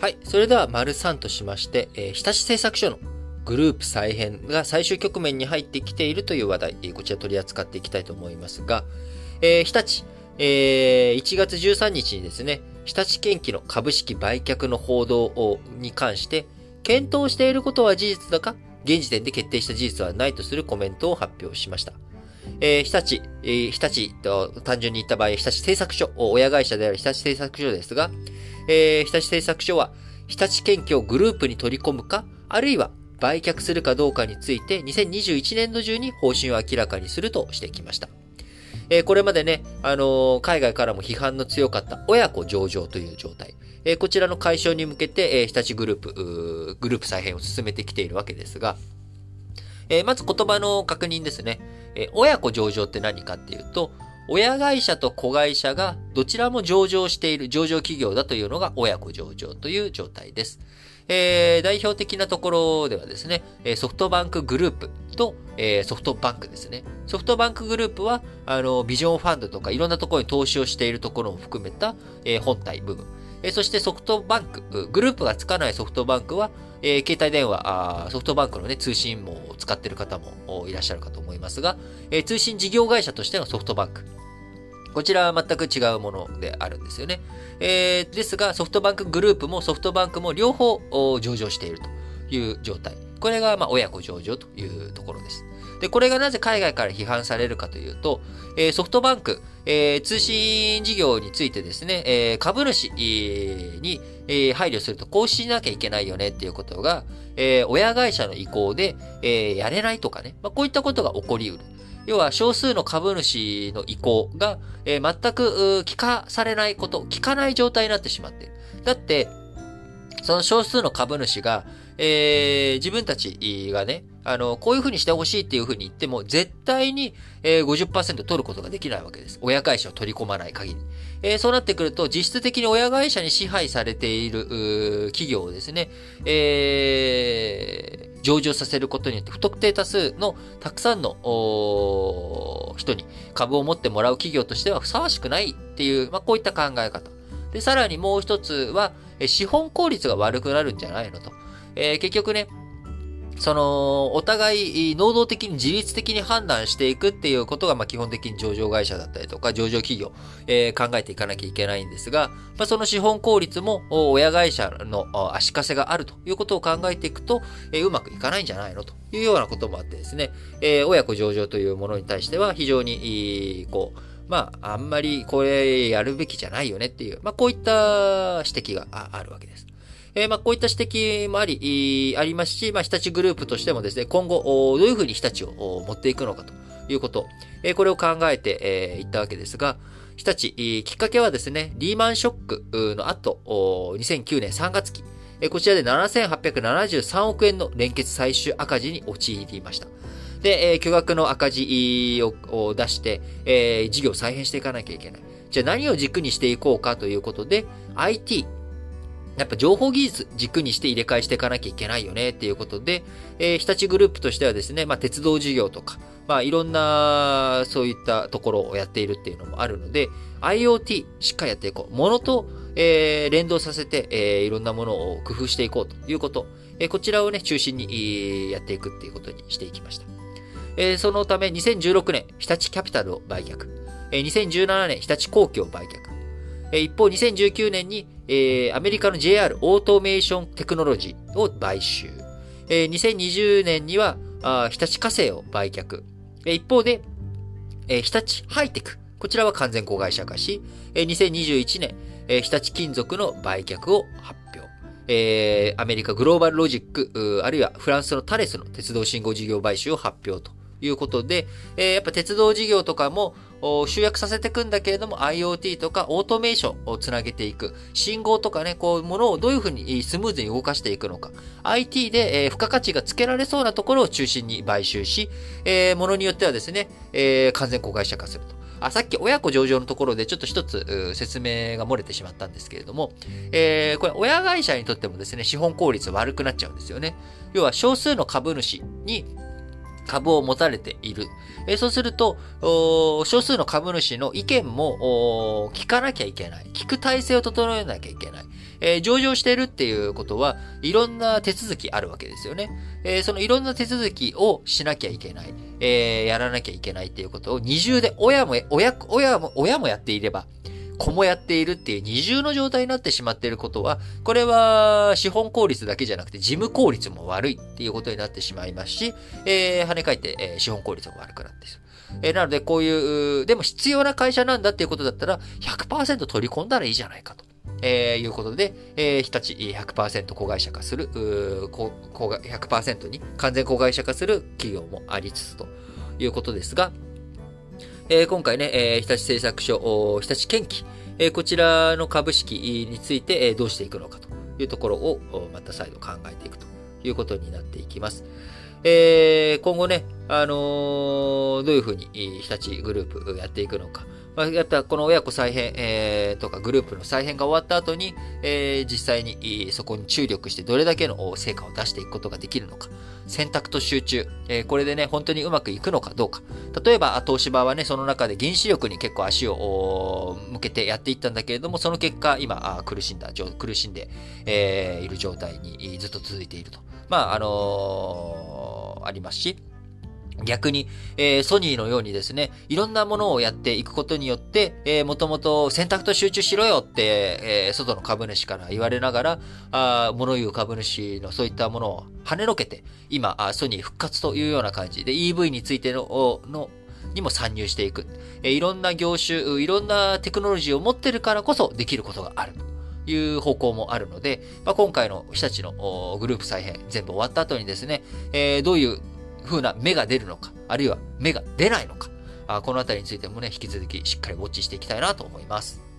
はい。それでは、丸3としまして、えー、日立製作所のグループ再編が最終局面に入ってきているという話題、こちら取り扱っていきたいと思いますが、えー、日立、えー、1月13日にですね、日立建機の株式売却の報道をに関して、検討していることは事実だか、現時点で決定した事実はないとするコメントを発表しました。えー、日立、えー、日立と単純に言った場合、日立製作所、親会社である日立製作所ですが、えー、日立製作所は、日立建機をグループに取り込むか、あるいは売却するかどうかについて、2021年度中に方針を明らかにするとしてきました。えー、これまでね、あのー、海外からも批判の強かった親子上場という状態。えー、こちらの解消に向けて、え日立グループ、グループ再編を進めてきているわけですが、えまず言葉の確認ですね。え親子上場って何かっていうと、親会社と子会社がどちらも上場している上場企業だというのが親子上場という状態です。えー、代表的なところではですね、ソフトバンクグループと、えー、ソフトバンクですね。ソフトバンクグループは、あの、ビジョンファンドとかいろんなところに投資をしているところを含めた、えー、本体部分。えー、そしてソフトバンク、グループがつかないソフトバンクは、えー、携帯電話あ、ソフトバンクのね、通信網を使っている方もいらっしゃるかと思いますが、えー、通信事業会社としてのソフトバンク。こちらは全く違うものであるんですよね。えー、ですが、ソフトバンクグループもソフトバンクも両方上場しているという状態。これが、まあ、親子上場というところです。で、これがなぜ海外から批判されるかというと、えー、ソフトバンク、えー、通信事業についてですね、えー、株主に、えー、配慮するとこうしなきゃいけないよねっていうことが、えー、親会社の意向で、えー、やれないとかね、まあ、こういったことが起こりうる。要は少数の株主の意向が、えー、全く聞かされないこと、聞かない状態になってしまっている。だって、その少数の株主が、えー、自分たちがね、あの、こういうふうにしてほしいっていうふうに言っても、絶対に、えー、50%取ることができないわけです。親会社を取り込まない限り。えー、そうなってくると、実質的に親会社に支配されている、企業をですね、えー、上場させることによって、不特定多数のたくさんの人に株を持ってもらう企業としてはふさわしくないっていう、まあ、こういった考え方。で、さらにもう一つは、資本効率が悪くなるんじゃないのと。えー、結局ね、その、お互い、能動的に自律的に判断していくっていうことが、まあ、基本的に上場会社だったりとか、上場企業、えー、考えていかなきゃいけないんですが、まあ、その資本効率も、親会社の足かせがあるということを考えていくと、えー、うまくいかないんじゃないのというようなこともあってですね、えー、親子上場というものに対しては、非常に、こう、まあ、あんまりこれやるべきじゃないよねっていう、まあ、こういった指摘があるわけです。えー、まあ、こういった指摘もあり、ありますし、まあ、日立グループとしてもですね、今後、どういうふうに日立を持っていくのかということ、えー、これを考えてい、えー、ったわけですが、日立、きっかけはですね、リーマンショックの後、2009年3月期、こちらで7873億円の連結最終赤字に陥りました。で、えー、巨額の赤字を出して、えー、事業を再編していかなきゃいけない。じゃあ何を軸にしていこうかということで、IT、やっぱ情報技術軸にして入れ替えしていかなきゃいけないよねっていうことで、えー、日立グループとしてはですね、まあ、鉄道事業とか、まあ、いろんな、そういったところをやっているっていうのもあるので、IoT しっかりやっていこう。ものと、えー、連動させて、えー、いろんなものを工夫していこうということ。えー、こちらをね、中心に、やっていくっていうことにしていきました。えー、そのため、2016年、日立キャピタルを売却。えー、2017年、日立公共を売却。えー、一方、2019年に、えー、アメリカの JR オートメーションテクノロジーを買収。えー、2020年には、あ日立火星を売却。えー、一方で、えー、日立ハイテク。こちらは完全子会社化し、えー、2021年、えー、日立金属の売却を発表。えー、アメリカグローバルロジック、あるいはフランスのタレスの鉄道信号事業買収を発表ということで、えー、やっぱ鉄道事業とかも集約させていくんだけれども IoT とかオートメーションをつなげていく。信号とかね、こういうものをどういうふうにスムーズに動かしていくのか。IT で、えー、付加価値がつけられそうなところを中心に買収し、えー、ものによってはですね、えー、完全公開者化すると。あ、さっき親子上場のところでちょっと一つ説明が漏れてしまったんですけれども、えー、これ親会社にとってもですね、資本効率悪くなっちゃうんですよね。要は少数の株主に株を持たれている。えそうすると、少数の株主の意見も聞かなきゃいけない。聞く体制を整えなきゃいけない。えー、上場しているっていうことは、いろんな手続きあるわけですよね。えー、そのいろんな手続きをしなきゃいけない。えー、やらなきゃいけないっていうことを二重で親も、親、親も、親もやっていれば、子もやっているっていう二重の状態になってしまっていることは、これは資本効率だけじゃなくて事務効率も悪いっていうことになってしまいますし、えー、跳ね返って、えー、資本効率も悪くなってしまう。えー、なので、こういう、でも必要な会社なんだっていうことだったら、100%取り込んだらいいじゃないかと。えー、いうことで、えー、日立100%子会社化する、100%に完全子会社化する企業もありつつということですが、えー、今回ね、えー、日立製作所、日立建機、えー、こちらの株式について、え、どうしていくのかというところを、また再度考えていくということになっていきます。え、今後ね、あの、どういうふうに日立グループやっていくのか、まあ、やっぱこの親子再編、えー、とかグループの再編が終わった後に、えー、実際にそこに注力してどれだけの成果を出していくことができるのか。選択と集中。えー、これでね、本当にうまくいくのかどうか。例えば、東芝はね、その中で原子力に結構足を向けてやっていったんだけれども、その結果、今、苦しんだ、苦しんで、えー、いる状態にずっと続いていると。まあ、あのー、ありますし、逆に、えー、ソニーのようにですね、いろんなものをやっていくことによって、えー、もともと選択と集中しろよって、えー、外の株主から言われながら、あ物言う株主のそういったものを跳ねのけて、今、あソニー復活というような感じで EV についての、のにも参入していく。えー、いろんな業種、いろんなテクノロジーを持ってるからこそできることがある。という方向もあるので、まあ、今回の日立のグループ再編全部終わった後にですね、えー、どういう風な芽が出るのか、あるいは芽が出ないのか、あこのあたりについてもね、引き続きしっかりウォッチしていきたいなと思います。